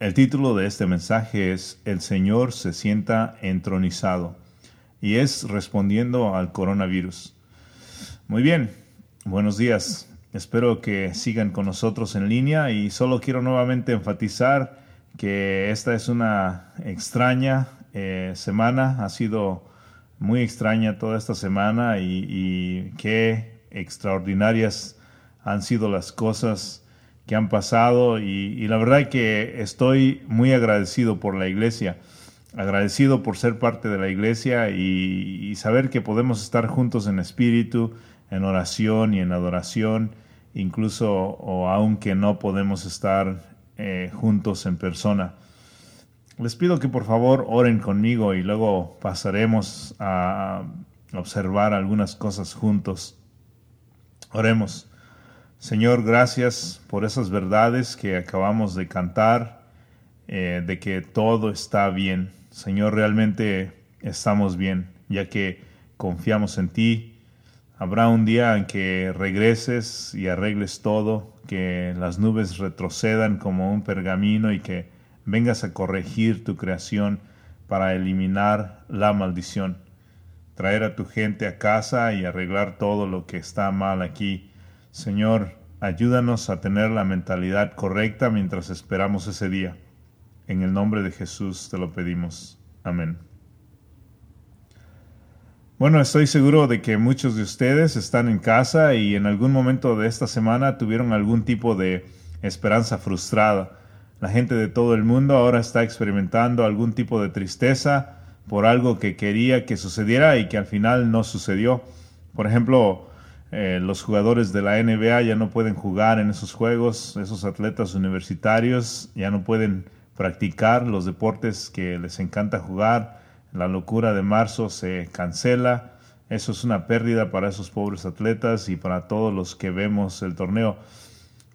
El título de este mensaje es El Señor se sienta entronizado y es respondiendo al coronavirus. Muy bien, buenos días. Espero que sigan con nosotros en línea y solo quiero nuevamente enfatizar que esta es una extraña eh, semana, ha sido muy extraña toda esta semana y, y qué extraordinarias han sido las cosas que han pasado y, la verdad que estoy muy agradecido por la iglesia, agradecido por ser parte de la iglesia y, saber que podemos estar juntos en espíritu, en oración y en adoración, incluso o aunque no podemos estar eh, juntos en persona. Les pido que por favor oren conmigo y luego pasaremos a observar algunas cosas juntos. Oremos. Señor, gracias por esas verdades que acabamos de cantar, eh, de que todo está bien. Señor, realmente estamos bien, ya que confiamos en ti. Habrá un día en que regreses y arregles todo, que las nubes retrocedan como un pergamino y que vengas a corregir tu creación para eliminar la maldición, traer a tu gente a casa y arreglar todo lo que está mal aquí Señor, ayúdanos a tener la mentalidad correcta mientras esperamos ese día. En el nombre de Jesús te lo pedimos. Amén. Bueno, estoy seguro de que muchos de ustedes están en casa y en algún momento de esta semana tuvieron algún tipo de esperanza frustrada. La gente de todo el mundo ahora está experimentando algún tipo de tristeza por algo que quería que sucediera y que al final no sucedió. Por ejemplo, eh, los jugadores de la NBA ya no pueden jugar en esos juegos, esos atletas universitarios ya no pueden practicar los deportes que les encanta jugar, la locura de marzo se cancela, eso es una pérdida para esos pobres atletas y para todos los que vemos el torneo.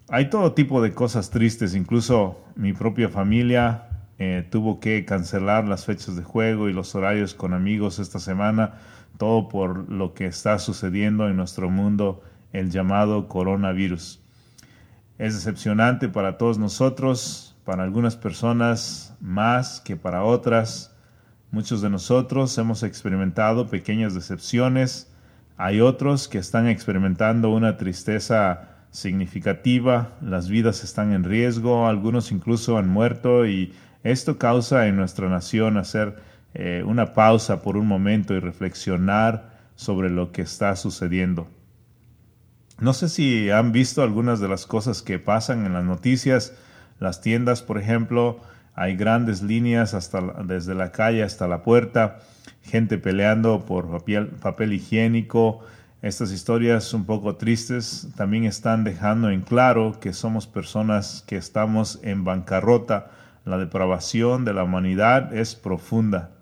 Hay todo tipo de cosas tristes, incluso mi propia familia eh, tuvo que cancelar las fechas de juego y los horarios con amigos esta semana todo por lo que está sucediendo en nuestro mundo, el llamado coronavirus. Es decepcionante para todos nosotros, para algunas personas más que para otras. Muchos de nosotros hemos experimentado pequeñas decepciones, hay otros que están experimentando una tristeza significativa, las vidas están en riesgo, algunos incluso han muerto y esto causa en nuestra nación hacer eh, una pausa por un momento y reflexionar sobre lo que está sucediendo. No sé si han visto algunas de las cosas que pasan en las noticias, las tiendas, por ejemplo, hay grandes líneas hasta desde la calle hasta la puerta, gente peleando por papel, papel higiénico. Estas historias un poco tristes también están dejando en claro que somos personas que estamos en bancarrota. La depravación de la humanidad es profunda.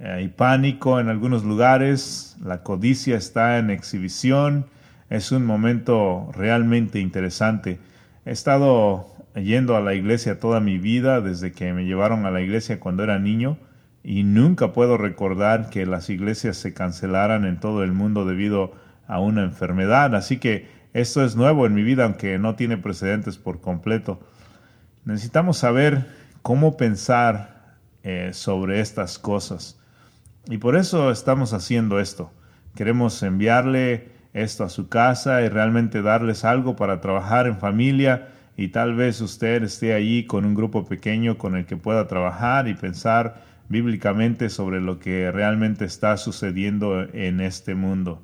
Hay pánico en algunos lugares, la codicia está en exhibición, es un momento realmente interesante. He estado yendo a la iglesia toda mi vida, desde que me llevaron a la iglesia cuando era niño, y nunca puedo recordar que las iglesias se cancelaran en todo el mundo debido a una enfermedad. Así que esto es nuevo en mi vida, aunque no tiene precedentes por completo. Necesitamos saber cómo pensar eh, sobre estas cosas. Y por eso estamos haciendo esto. Queremos enviarle esto a su casa y realmente darles algo para trabajar en familia y tal vez usted esté allí con un grupo pequeño con el que pueda trabajar y pensar bíblicamente sobre lo que realmente está sucediendo en este mundo.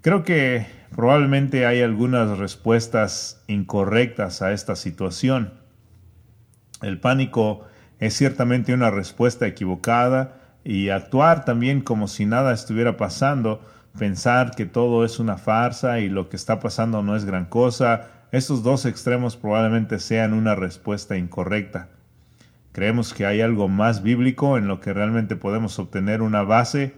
Creo que probablemente hay algunas respuestas incorrectas a esta situación. El pánico es ciertamente una respuesta equivocada y actuar también como si nada estuviera pasando, pensar que todo es una farsa y lo que está pasando no es gran cosa, estos dos extremos probablemente sean una respuesta incorrecta. Creemos que hay algo más bíblico en lo que realmente podemos obtener una base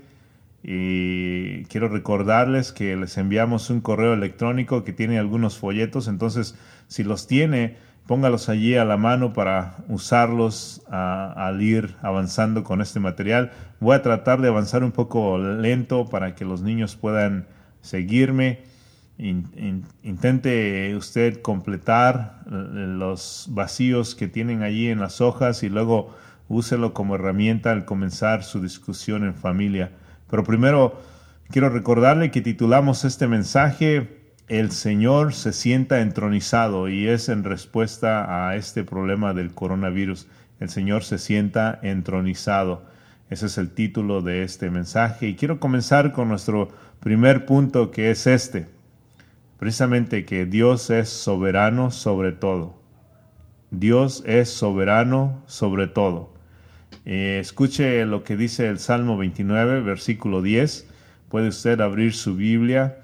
y quiero recordarles que les enviamos un correo electrónico que tiene algunos folletos, entonces si los tiene, póngalos allí a la mano para usarlos al ir avanzando con este material. Voy a tratar de avanzar un poco lento para que los niños puedan seguirme intente usted completar los vacíos que tienen allí en las hojas y luego úselo como herramienta al comenzar su discusión en familia. Pero primero quiero recordarle que titulamos este mensaje El Señor se sienta entronizado y es en respuesta a este problema del coronavirus. El Señor se sienta entronizado. Ese es el título de este mensaje y quiero comenzar con nuestro primer punto que es este precisamente que Dios es soberano sobre todo. Dios es soberano sobre todo. Eh, escuche lo que dice el Salmo 29, versículo 10. Puede usted abrir su Biblia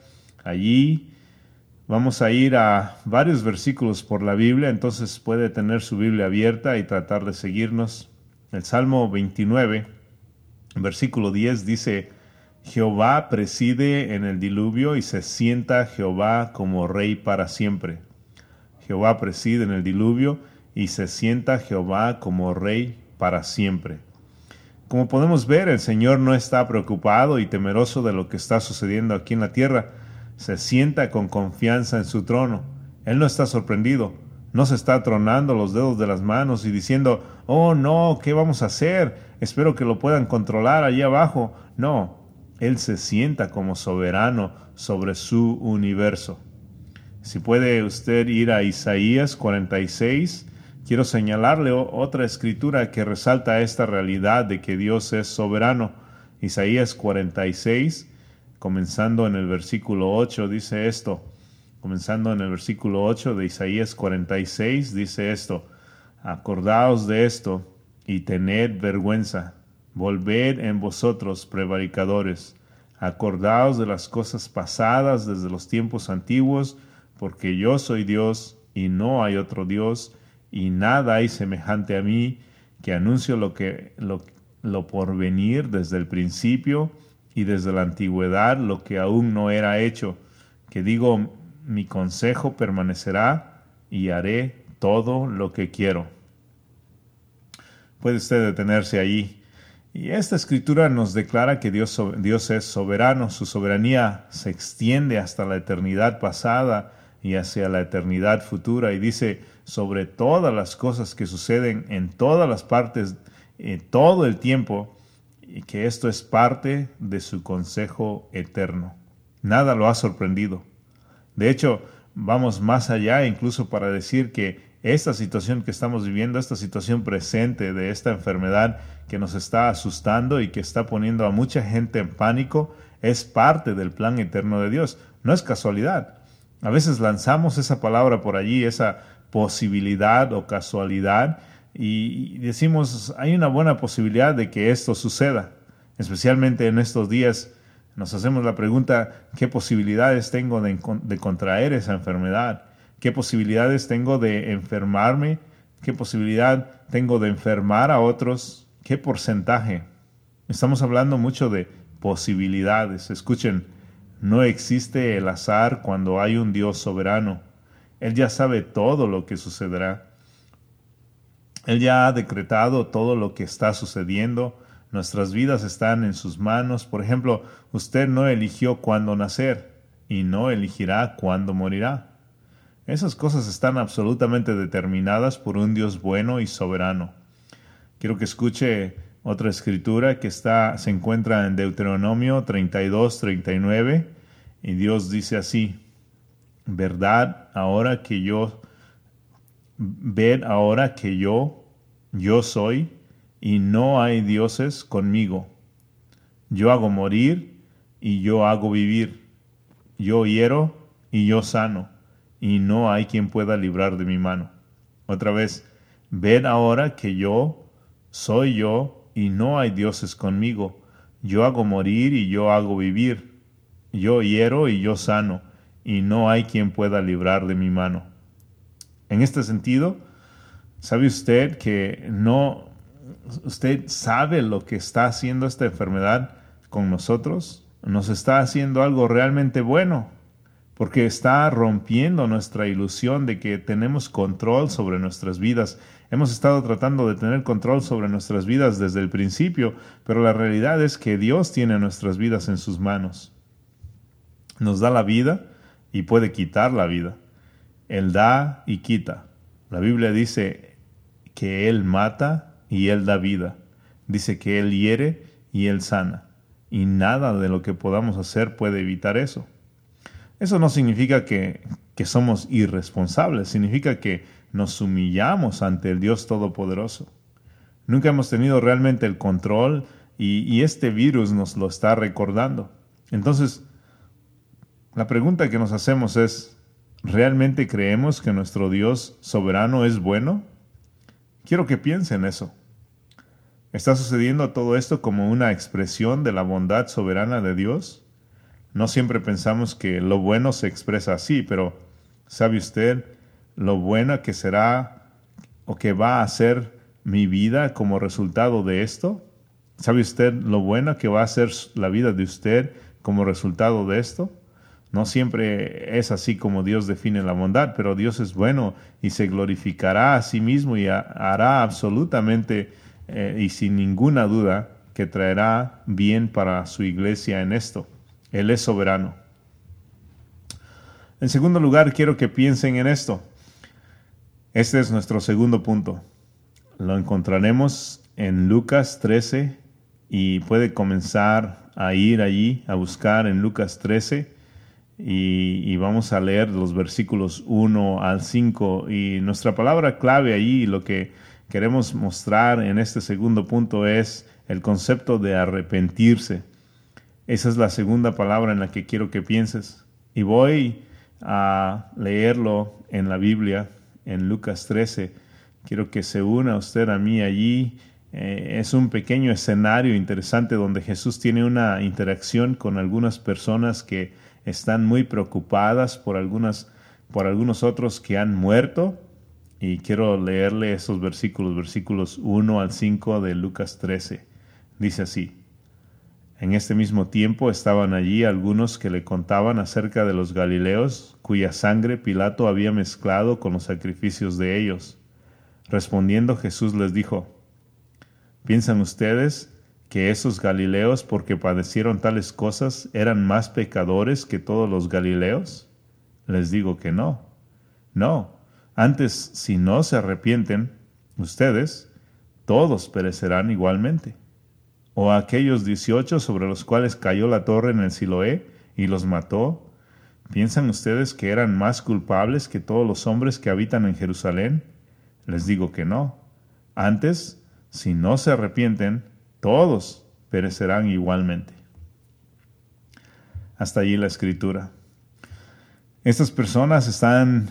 allí. Vamos a ir a varios versículos por la Biblia, entonces puede tener su Biblia abierta y tratar de seguirnos. El Salmo 29, versículo 10 dice, Jehová preside en el diluvio y se sienta Jehová como rey para siempre. Jehová preside en el diluvio y se sienta Jehová como rey para siempre. Como podemos ver, el Señor no está preocupado y temeroso de lo que está sucediendo aquí en la tierra. Se sienta con confianza en su trono. Él no está sorprendido. No se está tronando los dedos de las manos y diciendo, oh no, ¿qué vamos a hacer? Espero que lo puedan controlar allí abajo. No, él se sienta como soberano sobre su universo. Si puede usted ir a Isaías 46, quiero señalarle otra escritura que resalta esta realidad de que Dios es soberano. Isaías 46, comenzando en el versículo 8, dice esto. Comenzando en el versículo 8 de Isaías 46, dice esto. Acordaos de esto y tened vergüenza Volved en vosotros, prevaricadores, acordaos de las cosas pasadas desde los tiempos antiguos, porque yo soy Dios y no hay otro Dios, y nada hay semejante a mí, que anuncio lo que lo, lo por venir desde el principio y desde la antigüedad lo que aún no era hecho, que digo mi consejo permanecerá y haré todo lo que quiero. Puede usted detenerse ahí y esta escritura nos declara que Dios, Dios es soberano, su soberanía se extiende hasta la eternidad pasada y hacia la eternidad futura y dice sobre todas las cosas que suceden en todas las partes, en todo el tiempo, y que esto es parte de su consejo eterno. Nada lo ha sorprendido. De hecho, vamos más allá incluso para decir que esta situación que estamos viviendo, esta situación presente de esta enfermedad que nos está asustando y que está poniendo a mucha gente en pánico, es parte del plan eterno de Dios. No es casualidad. A veces lanzamos esa palabra por allí, esa posibilidad o casualidad, y decimos, hay una buena posibilidad de que esto suceda. Especialmente en estos días nos hacemos la pregunta, ¿qué posibilidades tengo de, contraer esa enfermedad? qué posibilidades tengo de enfermarme, qué posibilidad tengo de enfermar a otros, qué porcentaje. Estamos hablando mucho de posibilidades. Escuchen, no existe el azar cuando hay un Dios soberano. Él ya sabe todo lo que sucederá. Él ya ha decretado todo lo que está sucediendo. Nuestras vidas están en sus manos. Por ejemplo, usted no eligió cuándo nacer y no elegirá cuándo morirá. Esas cosas están absolutamente determinadas por un Dios bueno y soberano. Quiero que escuche otra escritura que está, se encuentra en Deuteronomio 32, 39, y Dios dice así, verdad ahora que yo, ved ahora que yo, yo soy, y no hay dioses conmigo. Yo hago morir y yo hago vivir. Yo hiero y yo sano y no hay quien pueda librar de mi mano. Otra vez, ved ahora que yo soy yo y no hay dioses conmigo. Yo hago morir y yo hago vivir. Yo hiero y yo sano, y no hay quien pueda librar de mi mano. En este sentido, ¿sabe usted que no, usted sabe lo que está haciendo esta enfermedad con nosotros? Nos está haciendo algo realmente bueno porque está rompiendo nuestra ilusión de que tenemos control sobre nuestras vidas. Hemos estado tratando de tener control sobre nuestras vidas desde el principio, pero la realidad es que Dios tiene nuestras vidas en sus manos. Nos da la vida y puede quitar la vida. Él da y quita. La Biblia dice que Él mata y Él da vida. Dice que Él hiere y Él sana. Y nada de lo que podamos hacer puede evitar eso. Eso no significa que, que somos irresponsables, significa que nos humillamos ante el Dios Todopoderoso. Nunca hemos tenido realmente el control y, y este virus nos lo está recordando. Entonces, la pregunta que nos hacemos es, ¿realmente creemos que nuestro Dios soberano es bueno? Quiero que piensen eso. ¿Está sucediendo todo esto como una expresión de la bondad soberana de Dios? No siempre pensamos que lo bueno se expresa así, pero ¿sabe usted lo bueno que será o que va a ser mi vida como resultado de esto? ¿Sabe usted lo bueno que va a ser la vida de usted como resultado de esto? No siempre es así como Dios define la bondad, pero Dios es bueno y se glorificará a sí mismo y hará absolutamente eh, y sin ninguna duda que traerá bien para su iglesia en esto. Él es soberano. En segundo lugar, quiero que piensen en esto. Este es nuestro segundo punto. Lo encontraremos en Lucas 13 y puede comenzar a ir allí a buscar en Lucas 13 y, vamos a leer los versículos 1 al 5 y nuestra palabra clave allí, lo que queremos mostrar en este segundo punto es el concepto de arrepentirse. Esa es la segunda palabra en la que quiero que pienses. Y voy a leerlo en la Biblia, en Lucas 13. Quiero que se una usted a mí allí eh, es un pequeño escenario interesante donde Jesús tiene una interacción con algunas personas que están muy preocupadas por, algunas, por algunos otros que han muerto. Y quiero leerle esos versículos, versículos 1 al 5 de Lucas 13. Dice así, en este mismo tiempo estaban allí algunos que le contaban acerca de los Galileos, cuya sangre Pilato había mezclado con los sacrificios de ellos. Respondiendo Jesús les dijo, ¿Piensan ustedes que esos Galileos, porque padecieron tales cosas, eran más pecadores que todos los Galileos? Les digo que no. No. Antes, si no se arrepienten, ustedes, todos perecerán igualmente. O aquellos dieciocho sobre los cuales cayó la torre en el Siloé y los mató, ¿piensan ustedes que eran más culpables que todos los hombres que habitan en Jerusalén? Les digo que no. Antes, si no se arrepienten, todos perecerán igualmente. Hasta allí la escritura. Estas personas están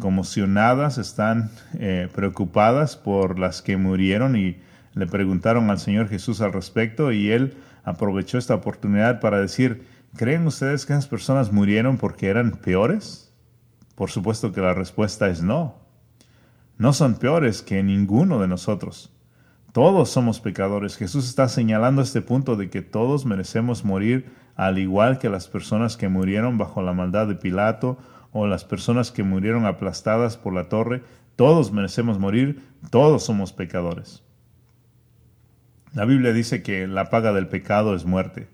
conmocionadas, están eh, preocupadas por las que murieron y le preguntaron al Señor Jesús al respecto y él aprovechó esta oportunidad para decir, ¿creen ustedes que esas personas murieron porque eran peores? Por supuesto que la respuesta es no. No son peores que ninguno de nosotros. Todos somos pecadores. Jesús está señalando este punto de que todos merecemos morir al igual que las personas que murieron bajo la maldad de Pilato o las personas que murieron aplastadas por la torre. Todos merecemos morir, todos somos pecadores. La Biblia dice que la paga del pecado es muerte.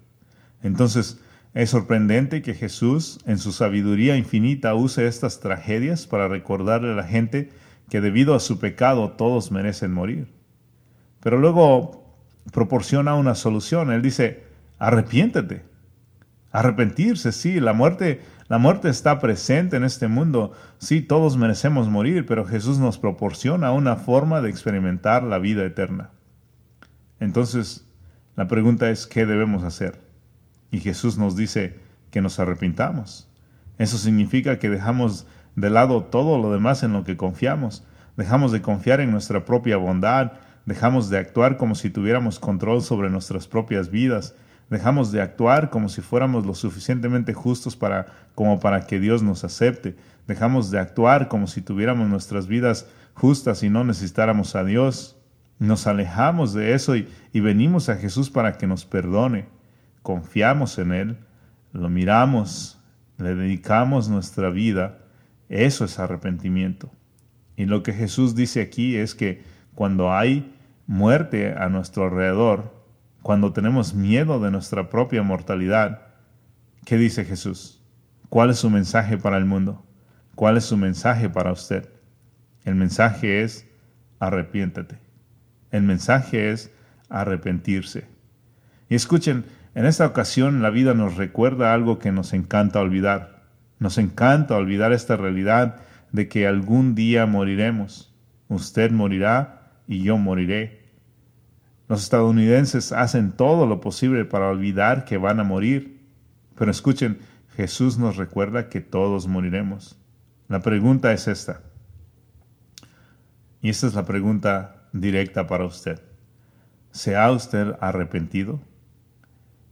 Entonces, es sorprendente que Jesús, en su sabiduría infinita, use estas tragedias para recordarle a la gente que debido a su pecado todos merecen morir. Pero luego proporciona una solución. Él dice, arrepiéntete. Arrepentirse, sí, la muerte, la muerte está presente en este mundo. Sí, todos merecemos morir, pero Jesús nos proporciona una forma de experimentar la vida eterna. Entonces, la pregunta es, ¿qué debemos hacer? Y Jesús nos dice que nos arrepintamos. Eso significa que dejamos de lado todo lo demás en lo que confiamos. Dejamos de confiar en nuestra propia bondad, Dejamos de actuar como si tuviéramos control sobre nuestras propias vidas. Dejamos de actuar como si fuéramos lo suficientemente justos para, como para que Dios nos acepte. Dejamos de actuar como si tuviéramos nuestras vidas justas y no necesitáramos a Dios. Nos alejamos de eso y, y venimos a Jesús para que nos perdone. Confiamos en Él, lo miramos, le dedicamos nuestra vida. Eso es arrepentimiento. Y lo que Jesús dice aquí es que cuando hay muerte a nuestro alrededor, cuando tenemos miedo de nuestra propia mortalidad, ¿qué dice Jesús? ¿Cuál es su mensaje para el mundo? ¿Cuál es su mensaje para usted? El mensaje es arrepiéntate. El mensaje es arrepentirse. Y escuchen, en esta ocasión la vida nos recuerda algo que nos encanta olvidar. Nos encanta olvidar esta realidad de que algún día moriremos. Usted morirá y yo moriré. Los estadounidenses hacen todo lo posible para olvidar que van a morir. Pero escuchen, Jesús nos recuerda que todos moriremos. La pregunta es esta. Y esta es la pregunta directa para usted. ¿Se ha usted arrepentido?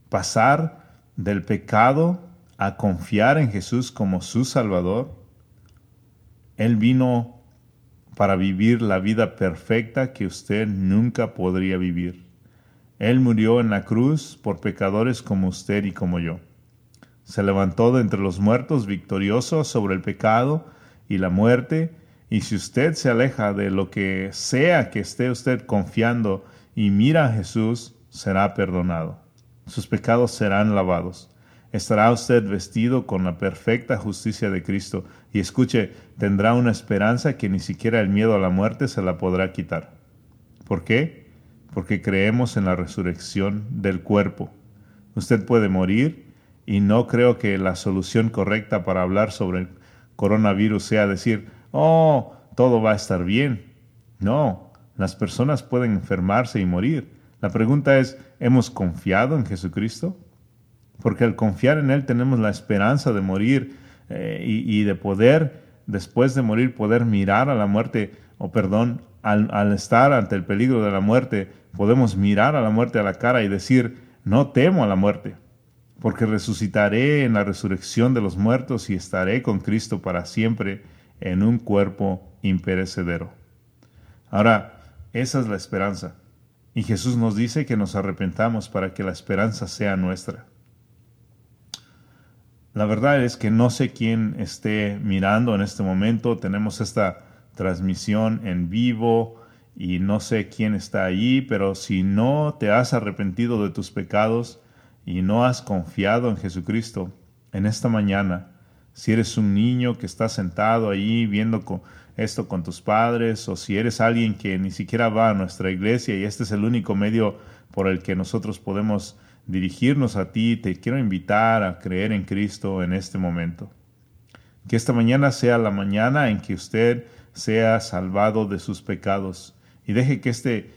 Pasar del pecado a confiar en Jesús como su Salvador. Él vino para vivir la vida perfecta que usted nunca podría vivir. Él murió en la cruz por pecadores como usted y como yo. Se levantó de entre los muertos victorioso sobre el pecado y la muerte, y si usted se aleja de lo que sea que esté usted confiando y mira a Jesús, será perdonado. Sus pecados serán lavados. Estará usted vestido con la perfecta justicia de Cristo y escuche, tendrá una esperanza que ni siquiera el miedo a la muerte se la podrá quitar. ¿Por qué? Porque creemos en la resurrección del cuerpo. Usted puede morir y no creo que la solución correcta para hablar sobre el coronavirus sea decir, oh, todo va a estar bien. No, las personas pueden enfermarse y morir. La pregunta es, ¿hemos confiado en Jesucristo? Porque al confiar en Él tenemos la esperanza de morir eh, y, de poder, después de morir, poder mirar a la muerte, o perdón, al, al estar ante el peligro de la muerte, podemos mirar a la muerte a la cara y decir, no temo a la muerte, porque resucitaré en la resurrección de los muertos y estaré con Cristo para siempre en un cuerpo imperecedero. Ahora, esa es la esperanza. Y Jesús nos dice que nos arrepentamos para que la esperanza sea nuestra. La verdad es que no sé quién esté mirando en este momento. Tenemos esta transmisión en vivo y no sé quién está allí, pero si no te has arrepentido de tus pecados y no has confiado en Jesucristo en esta mañana, si eres un niño que está sentado ahí viendo esto con tus padres, o si eres alguien que ni siquiera va a nuestra iglesia y este es el único medio por el que nosotros podemos dirigirnos a ti, te quiero invitar a creer en Cristo en este momento. Que esta mañana sea la mañana en que usted sea salvado de sus pecados y deje que este,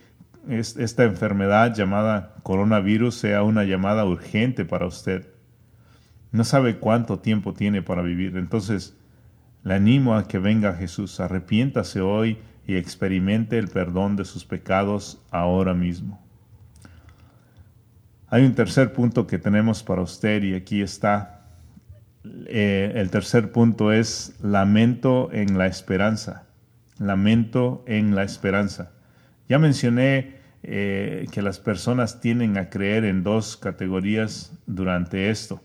esta enfermedad llamada coronavirus sea una llamada urgente para usted. No sabe cuánto tiempo tiene para vivir, entonces le animo a que venga Jesús, arrepiéntase hoy y experimente el perdón de sus pecados ahora mismo. Hay un tercer punto que tenemos para usted y aquí está. Eh, el tercer punto es lamento en la esperanza. Lamento en la esperanza. Ya mencioné eh, que las personas tienen a creer en dos categorías durante esto.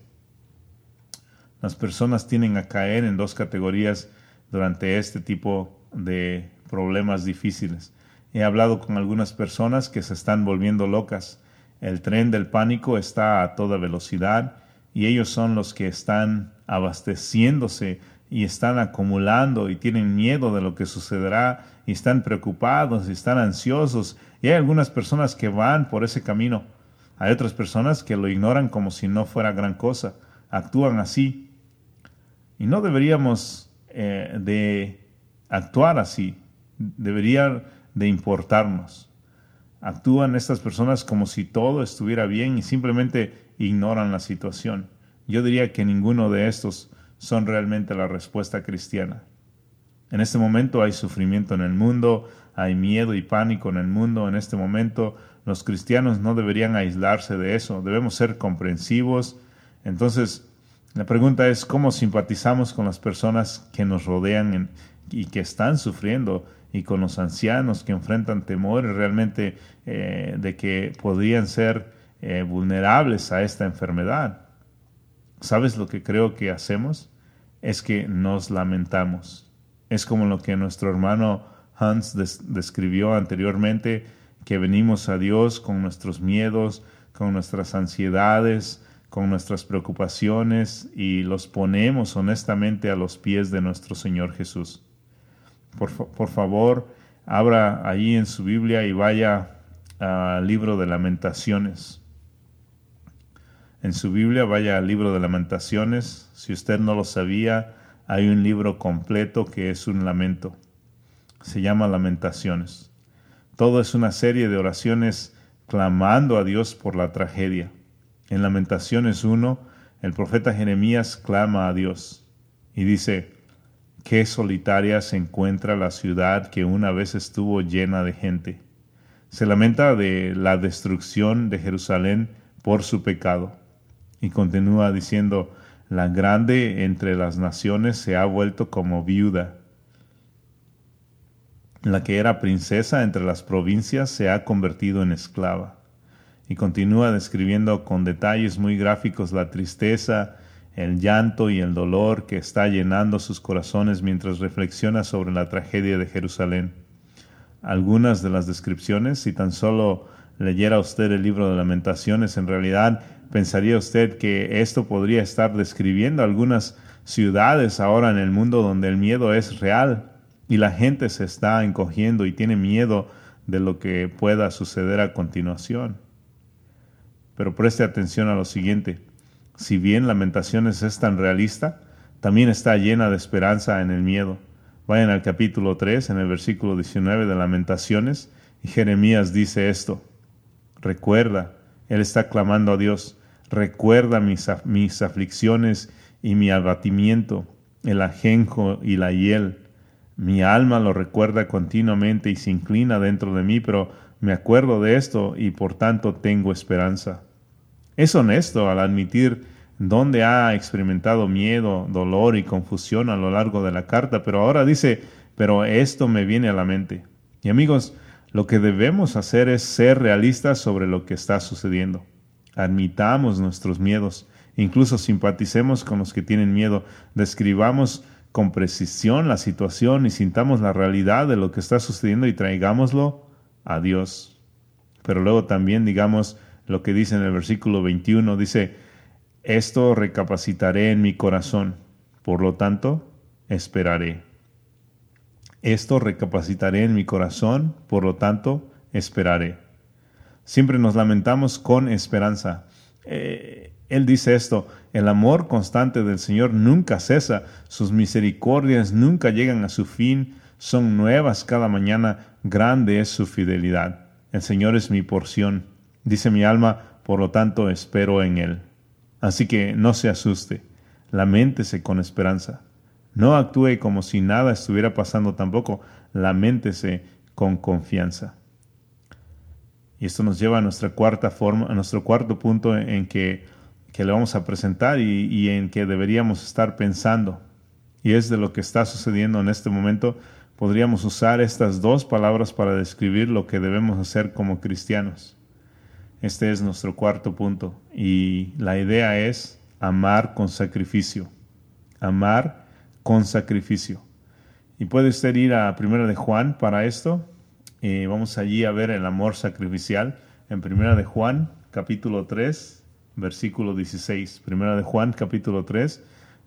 Las personas tienen a caer en dos categorías durante este tipo de problemas difíciles. He hablado con algunas personas que se están volviendo locas el tren del pánico está a toda velocidad y ellos son los que están abasteciéndose y están acumulando y tienen miedo de lo que sucederá y están preocupados y están ansiosos. Y hay algunas personas que van por ese camino. Hay otras personas que lo ignoran como si no fuera gran cosa. Actúan así. Y no deberíamos eh, de actuar así. Debería de importarnos. Actúan estas personas como si todo estuviera bien y simplemente ignoran la situación. Yo diría que ninguno de estos son realmente la respuesta cristiana. En este momento hay sufrimiento en el mundo, hay miedo y pánico en el mundo. En este momento los cristianos no deberían aislarse de eso, debemos ser comprensivos. Entonces, la pregunta es cómo simpatizamos con las personas que nos rodean y que están sufriendo y con los ancianos que enfrentan temores realmente eh, de que podrían ser eh, vulnerables a esta enfermedad. ¿Sabes lo que creo que hacemos? Es que nos lamentamos. Es como lo que nuestro hermano Hans describió anteriormente, que venimos a Dios con nuestros miedos, con nuestras ansiedades, con nuestras preocupaciones y los ponemos honestamente a los pies de nuestro Señor Jesús. Por, por favor, abra ahí en su Biblia y vaya al libro de lamentaciones. En su Biblia vaya al libro de lamentaciones. Si usted no lo sabía, hay un libro completo que es un lamento. Se llama Lamentaciones. Todo es una serie de oraciones clamando a Dios por la tragedia. En Lamentaciones 1, el profeta Jeremías clama a Dios y dice, qué solitaria se encuentra la ciudad que una vez estuvo llena de gente. Se lamenta de la destrucción de Jerusalén por su pecado. Y continúa diciendo, la grande entre las naciones se ha vuelto como viuda. La que era princesa entre las provincias se ha convertido en esclava y continúa describiendo con detalles muy gráficos la tristeza, el llanto y el dolor que está llenando sus corazones mientras reflexiona sobre la tragedia de Jerusalén. Algunas de las descripciones, si tan solo leyera usted el libro de lamentaciones, en realidad pensaría usted que esto podría estar describiendo algunas ciudades ahora en el mundo donde el miedo es real y la gente se está encogiendo y tiene miedo de lo que pueda suceder a continuación. Pero preste atención a lo siguiente. Si bien Lamentaciones es tan realista, también está llena de esperanza en el miedo. Vayan al capítulo 3, en el versículo 19 de Lamentaciones, y Jeremías dice esto. Recuerda, él está clamando a Dios, recuerda mis, mis aflicciones y mi abatimiento, el ajenjo y la hiel. Mi alma lo recuerda continuamente y se inclina dentro de mí, pero me acuerdo de esto y por tanto tengo esperanza. Es honesto al admitir dónde ha experimentado miedo, dolor y confusión a lo largo de la carta, pero ahora dice, pero esto me viene a la mente. Y amigos, lo que debemos hacer es ser realistas sobre lo que está sucediendo. Admitamos nuestros miedos, incluso simpaticemos con los que tienen miedo, describamos con precisión la situación y sintamos la realidad de lo que está sucediendo y traigámoslo a Dios. Pero luego también digamos, lo que dice en el versículo 21, dice, esto recapacitaré en mi corazón, por lo tanto, esperaré. Esto recapacitaré en mi corazón, por lo tanto, esperaré. Siempre nos lamentamos con esperanza. Eh, él dice esto, el amor constante del Señor nunca cesa, sus misericordias nunca llegan a su fin, son nuevas cada mañana, grande es su fidelidad. El Señor es mi porción Dice mi alma, por lo tanto espero en Él. Así que no se asuste, lamentese con esperanza. No actúe como si nada estuviera pasando tampoco, lamentese con confianza. Y esto nos lleva a nuestra cuarta forma, a nuestro cuarto punto en que, que le vamos a presentar y, y en que deberíamos estar pensando. Y es de lo que está sucediendo en este momento. Podríamos usar estas dos palabras para describir lo que debemos hacer como cristianos. Este es nuestro cuarto punto y la idea es amar con sacrificio. Amar con sacrificio. Y puede usted ir a Primera de Juan para esto. Eh, vamos allí a ver el amor sacrificial en Primera de Juan, capítulo 3, versículo 16. Primera de Juan, capítulo 3,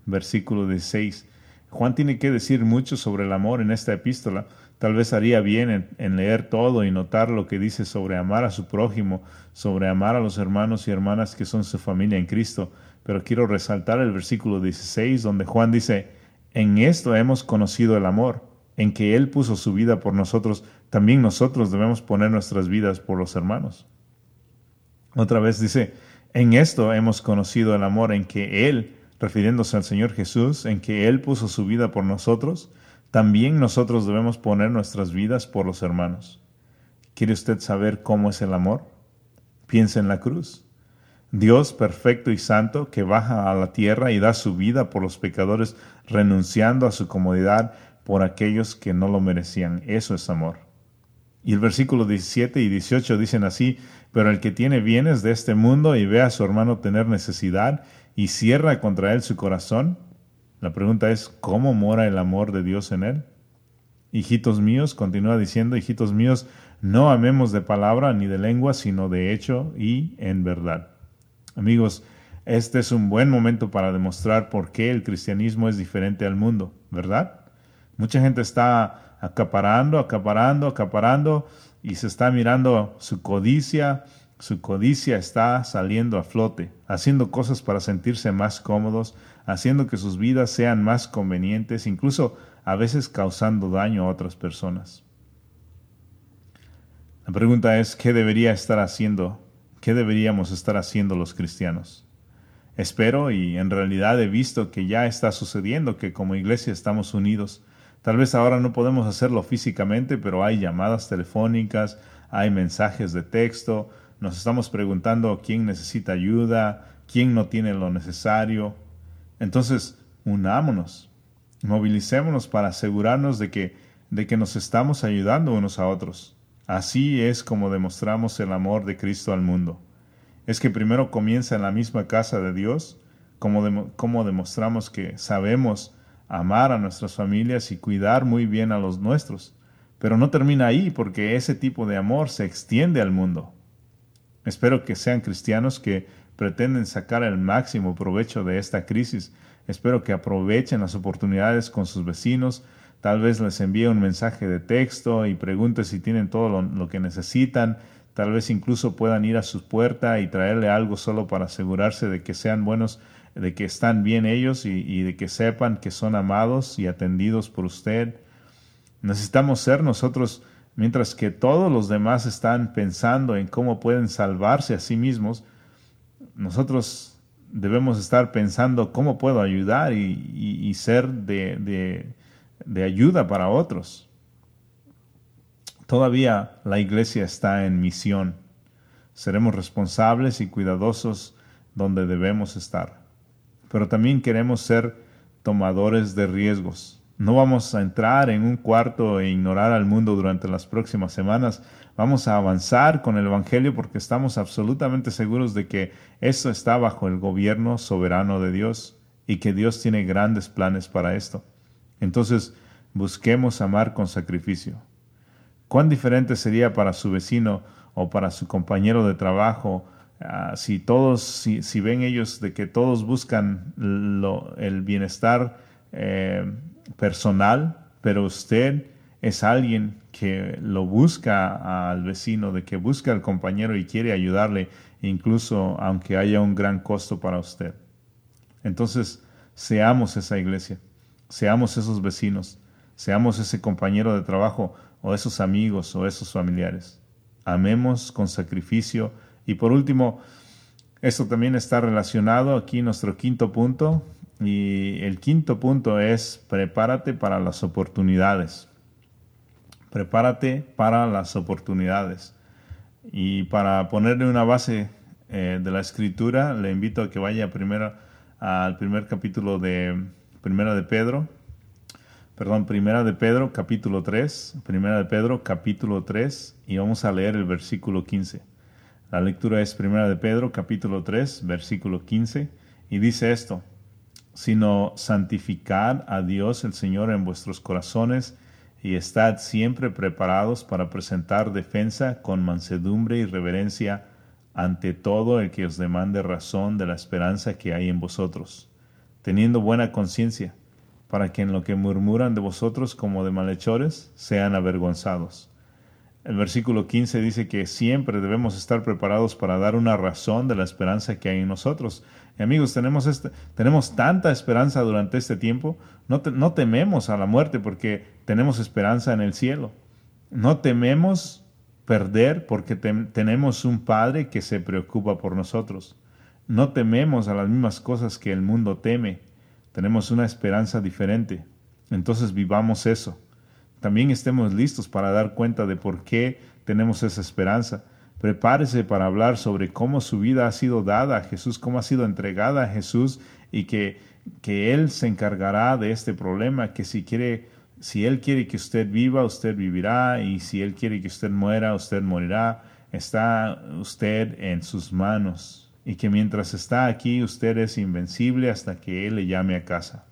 versículo 16. Juan tiene que decir mucho sobre el amor en esta epístola Tal vez haría bien en, leer todo y notar lo que dice sobre amar a su prójimo, sobre amar a los hermanos y hermanas que son su familia en Cristo. Pero quiero resaltar el versículo 16 donde Juan dice, en esto hemos conocido el amor, en que Él puso su vida por nosotros, también nosotros debemos poner nuestras vidas por los hermanos. Otra vez dice, en esto hemos conocido el amor, en que Él, refiriéndose al Señor Jesús, en que Él puso su vida por nosotros, también nosotros debemos poner nuestras vidas por los hermanos. ¿Quiere usted saber cómo es el amor? Piensa en la cruz. Dios perfecto y santo que baja a la tierra y da su vida por los pecadores, renunciando a su comodidad por aquellos que no lo merecían. Eso es amor. Y el versículo 17 y 18 dicen así, pero el que tiene bienes de este mundo y ve a su hermano tener necesidad y cierra contra él su corazón, la pregunta es, ¿cómo mora el amor de Dios en él? Hijitos míos, continúa diciendo, hijitos míos, no amemos de palabra ni de lengua, sino de hecho y en verdad. Amigos, este es un buen momento para demostrar por qué el cristianismo es diferente al mundo, ¿verdad? Mucha gente está acaparando, acaparando, acaparando y se está mirando su codicia, su codicia está saliendo a flote, haciendo cosas para sentirse más cómodos, haciendo que sus vidas sean más convenientes, incluso a veces causando daño a otras personas. La pregunta es, ¿qué debería estar haciendo? ¿Qué deberíamos estar haciendo los cristianos? Espero y en realidad he visto que ya está sucediendo, que como iglesia estamos unidos. Tal vez ahora no podemos hacerlo físicamente, pero hay llamadas telefónicas, hay mensajes de texto, nos estamos preguntando quién necesita ayuda, quién no tiene lo necesario. Entonces, unámonos, movilicémonos para asegurarnos de que, de que nos estamos ayudando unos a otros. Así es como demostramos el amor de Cristo al mundo. Es que primero comienza en la misma casa de Dios, como, como demostramos que sabemos amar a nuestras familias y cuidar muy bien a los nuestros. Pero no termina ahí porque ese tipo de amor se extiende al mundo. Espero que sean cristianos que pretenden sacar el máximo provecho de esta crisis. Espero que aprovechen las oportunidades con sus vecinos. Tal vez les envíe un mensaje de texto y pregunte si tienen todo lo, que necesitan. Tal vez incluso puedan ir a su puerta y traerle algo solo para asegurarse de que sean buenos, de que están bien ellos y, de que sepan que son amados y atendidos por usted. Necesitamos ser nosotros Mientras que todos los demás están pensando en cómo pueden salvarse a sí mismos, nosotros debemos estar pensando cómo puedo ayudar y, ser de, ayuda para otros. Todavía la iglesia está en misión. Seremos responsables y cuidadosos donde debemos estar. Pero también queremos ser tomadores de riesgos no vamos a entrar en un cuarto e ignorar al mundo durante las próximas semanas. Vamos a avanzar con el Evangelio porque estamos absolutamente seguros de que esto está bajo el gobierno soberano de Dios y que Dios tiene grandes planes para esto. Entonces, busquemos amar con sacrificio. ¿Cuán diferente sería para su vecino o para su compañero de trabajo ah, si todos, si, ven ellos de que todos buscan el bienestar eh, personal, pero usted es alguien que lo busca al vecino, de que busca al compañero y quiere ayudarle, incluso aunque haya un gran costo para usted. Entonces, seamos esa iglesia, seamos esos vecinos, seamos ese compañero de trabajo o esos amigos o esos familiares. Amemos con sacrificio. Y por último, esto también está relacionado aquí nuestro quinto punto, y el quinto punto es prepárate para las oportunidades. Prepárate para las oportunidades. Y para ponerle una base eh, de la escritura, le invito a que vaya primero al primer capítulo de Primera de Pedro. Perdón, Primera de Pedro, capítulo 3. Primera de Pedro, capítulo 3. Y vamos a leer el versículo 15. La lectura es Primera de Pedro, capítulo 3, versículo 15. Y dice esto sino santificad a Dios el Señor en vuestros corazones y estad siempre preparados para presentar defensa con mansedumbre y reverencia ante todo el que os demande razón de la esperanza que hay en vosotros, teniendo buena conciencia, para que en lo que murmuran de vosotros como de malhechores sean avergonzados. El versículo 15 dice que siempre debemos estar preparados para dar una razón de la esperanza que hay en nosotros. Y amigos, tenemos, este, tenemos tanta esperanza durante este tiempo. No tememos a la muerte porque tenemos esperanza en el cielo. No tememos perder porque tenemos un Padre que se preocupa por nosotros. No tememos a las mismas cosas que el mundo teme. Tenemos una esperanza diferente. Entonces vivamos eso. También estemos listos para dar cuenta de por qué tenemos esa esperanza Prepárese para hablar sobre cómo su vida ha sido dada a Jesús, cómo ha sido entregada a Jesús y que, que Él se encargará de este problema, que si quiere, si Él quiere que usted viva, usted vivirá y si Él quiere que usted muera, usted morirá. Está usted en sus manos y que mientras está aquí usted es invencible hasta que Él le llame a casa.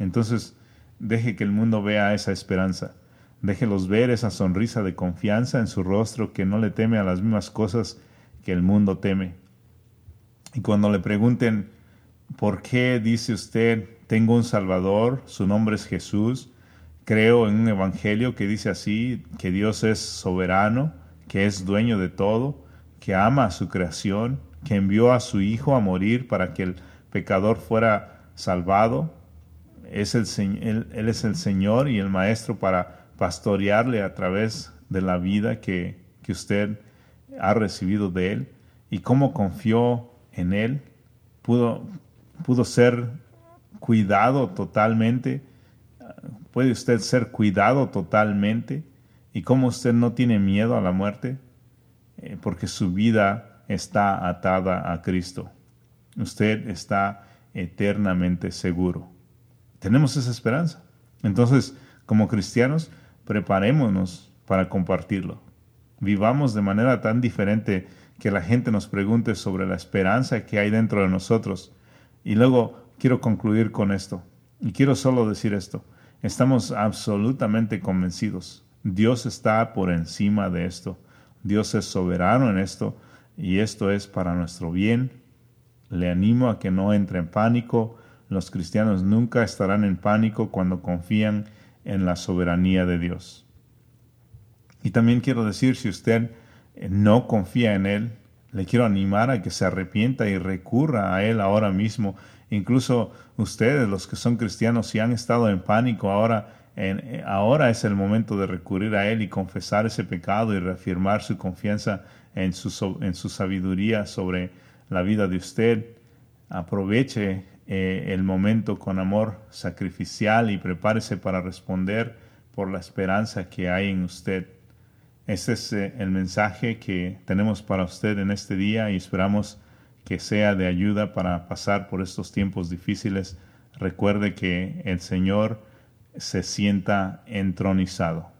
Entonces, deje que el mundo vea esa esperanza. Déjelos ver esa sonrisa de confianza en su rostro que no le teme a las mismas cosas que el mundo teme. Y cuando le pregunten, ¿por qué dice usted, tengo un Salvador, su nombre es Jesús? Creo en un evangelio que dice así, que Dios es soberano, que es dueño de todo, que ama a su creación, que envió a su Hijo a morir para que el pecador fuera salvado. Es el, él, él es el Señor y el Maestro para pastorearle a través de la vida que, que usted ha recibido de Él y cómo confió en Él, pudo, pudo ser cuidado totalmente, puede usted ser cuidado totalmente y cómo usted no tiene miedo a la muerte, eh, porque su vida está atada a Cristo. Usted está eternamente seguro. Tenemos esa esperanza. Entonces, como cristianos, preparémonos para compartirlo. Vivamos de manera tan diferente que la gente nos pregunte sobre la esperanza que hay dentro de nosotros. Y luego quiero concluir con esto. Y quiero solo decir esto. Estamos absolutamente convencidos. Dios está por encima de esto. Dios es soberano en esto y esto es para nuestro bien. Le animo a que no entre en pánico. Los cristianos nunca estarán en pánico cuando confían en la soberanía de Dios. Y también quiero decir, si usted no confía en Él, le quiero animar a que se arrepienta y recurra a Él ahora mismo. Incluso ustedes, los que son cristianos, si han estado en pánico, ahora, en, ahora es el momento de recurrir a Él y confesar ese pecado y reafirmar su confianza en su, en su sabiduría sobre la vida de usted. Aproveche eh, el momento con amor sacrificial y prepárese para responder por la esperanza que hay en usted. Ese es eh, el mensaje que tenemos para usted en este día y esperamos que sea de ayuda para pasar por estos tiempos difíciles. Recuerde que el Señor se sienta entronizado.